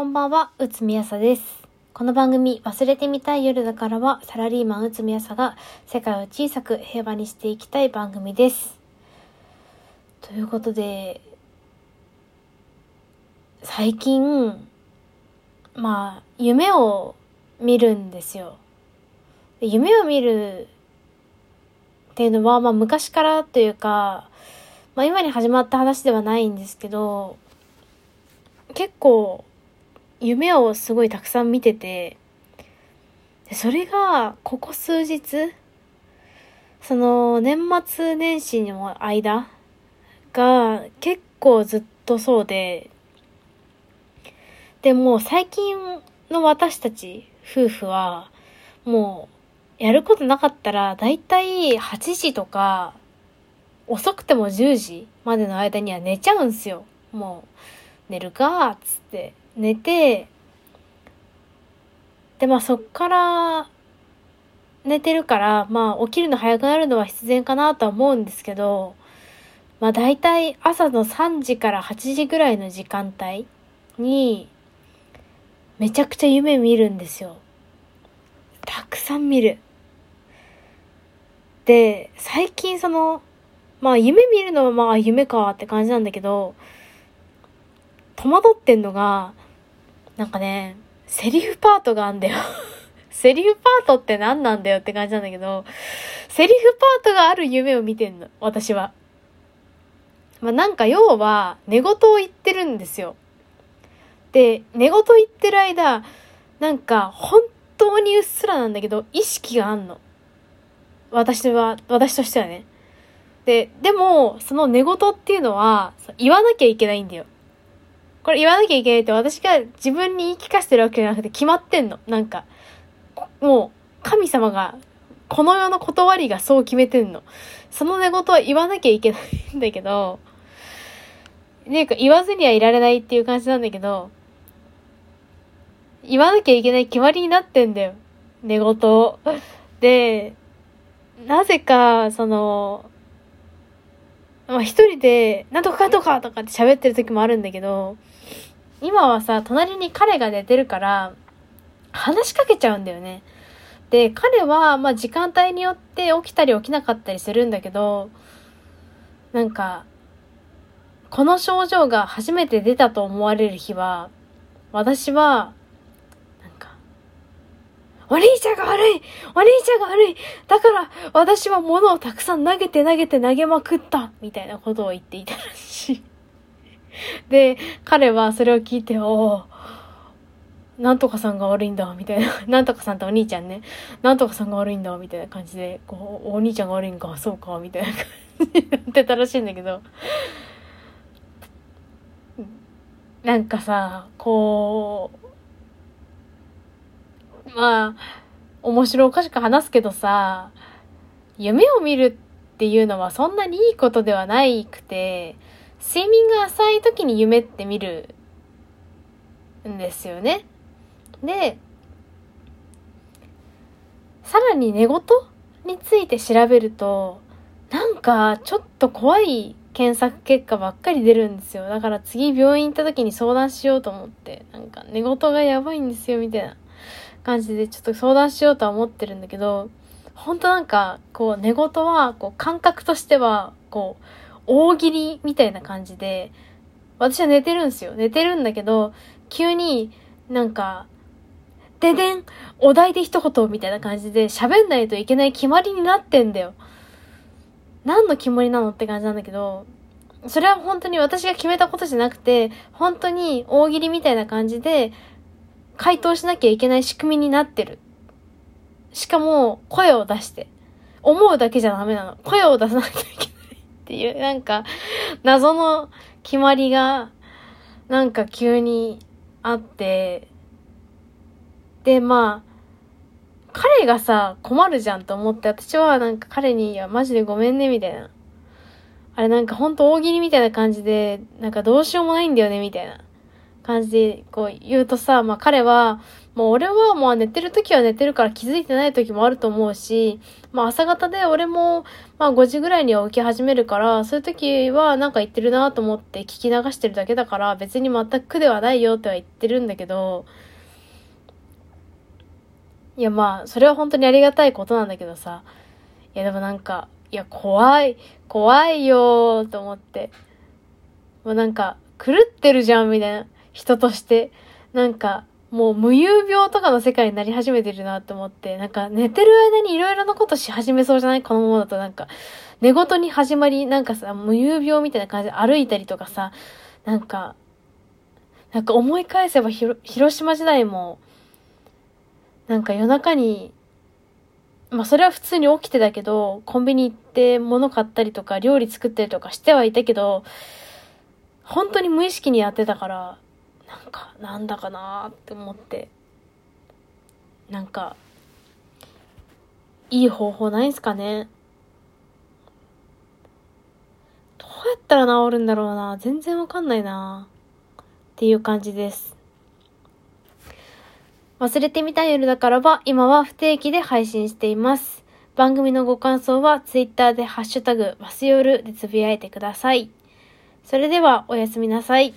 こんばんは、うつみやさです。この番組、忘れてみたい夜だからは、サラリーマンうつみやさが世界を小さく平和にしていきたい番組です。ということで、最近、まあ、夢を見るんですよ。夢を見るっていうのは、まあ昔からというか、まあ今に始まった話ではないんですけど、結構夢をすごいたくさん見てて、それがここ数日、その年末年始の間が結構ずっとそうで、でも最近の私たち夫婦はもうやることなかったらだいたい8時とか遅くても10時までの間には寝ちゃうんすよ。もう寝るかっつって寝て、で、まあそっから寝てるから、まあ起きるの早くなるのは必然かなとは思うんですけど、まあ大体朝の3時から8時ぐらいの時間帯に、めちゃくちゃ夢見るんですよ。たくさん見る。で、最近その、まあ夢見るのはまあ夢かって感じなんだけど、戸惑ってんのが、なんかね、セリフパートがあんだよ。セリフパートって何なんだよって感じなんだけど、セリフパートがある夢を見てんの、私は。まあなんか要は、寝言を言ってるんですよ。で、寝言言ってる間、なんか本当にうっすらなんだけど、意識があんの。私は、私としてはね。で、でも、その寝言っていうのは、言わなきゃいけないんだよ。これ言わなきゃいけないって私が自分に言い聞かせてるわけじゃなくて決まってんの。なんか、もう、神様が、この世の断りがそう決めてんの。その寝言は言わなきゃいけないんだけど、ねえか言わずにはいられないっていう感じなんだけど、言わなきゃいけない決まりになってんだよ。寝言を。で、なぜか、その、まあ一人で、なんとかかんとかとかって喋ってる時もあるんだけど、今はさ、隣に彼が寝てるから、話しかけちゃうんだよね。で、彼は、まあ時間帯によって起きたり起きなかったりするんだけど、なんか、この症状が初めて出たと思われる日は、私は、お兄ちゃんが悪いお兄ちゃんが悪い。だから私は物をたくさん投げて投げて投げまくった。みたいなことを言っていたらしい。で、彼はそれを聞いて、おなんとかさんが悪いんだ、みたいな。なんとかさんとお兄ちゃんね。なんとかさんが悪いんだ、みたいな感じで、こう、お兄ちゃんが悪いんか、そうか、みたいな感じで言 ってたらしいんだけど。なんかさ、こう、まあ、面白おかしく話すけどさ、夢を見るっていうのはそんなにいいことではないくて、睡眠が浅い時に夢って見るんですよね。で、さらに寝言について調べると、なんかちょっと怖い検索結果ばっかり出るんですよ。だから次病院行った時に相談しようと思って、なんか寝言がやばいんですよみたいな感じでちょっと相談しようとは思ってるんだけど、本当なんか、こう寝言は、こう感覚としては、こう、大喜利みたいな感じで、私は寝てるんですよ。寝てるんだけど、急になんか、ででんお題で一言みたいな感じで喋んないといけない決まりになってんだよ。何の決まりなのって感じなんだけど、それは本当に私が決めたことじゃなくて、本当に大喜利みたいな感じで、回答しなきゃいけない仕組みになってる。しかも、声を出して。思うだけじゃダメなの。声を出さなきゃいけないっていう、なんか、謎の決まりが、なんか急にあって、で、まあ、彼がさ、困るじゃんと思って、私はなんか彼に、いや、マジでごめんね、みたいな。あれなんかほんと大喜利みたいな感じで、なんかどうしようもないんだよね、みたいな感じでこう言うとさ、まあ彼は、もう俺はもう寝てる時は寝てるから気づいてない時もあると思うし、まあ朝方で俺もまあ5時ぐらいには起き始めるから、そういう時はなんか言ってるなと思って聞き流してるだけだから別に全く苦ではないよっては言ってるんだけど、いやまあそれは本当にありがたいことなんだけどさ、いやでもなんか、いや怖い、怖いよーと思って。もうなんか狂ってるじゃんみたいな。人として。なんか、もう無遊病とかの世界になり始めてるなって思って、なんか寝てる間にいろいろなことし始めそうじゃない？このままだとなんか、寝言に始まり、なんかさ、無遊病みたいな感じで歩いたりとかさ、なんか、なんか思い返せば広島時代も、なんか夜中に、まあそれは普通に起きてたけど、コンビニ行って物買ったりとか料理作ったりとかしてはいたけど、本当に無意識にやってたから、なんか、なんだかなって思って。なんか、いい方法ないんすかねどうやったら治るんだろうな全然わかんないなっていう感じです。忘れてみたい夜だからは、今は不定期で配信しています。番組のご感想は、ツイッターでハッシュタグ、わすよるでつぶやいてください。それでは、おやすみなさい。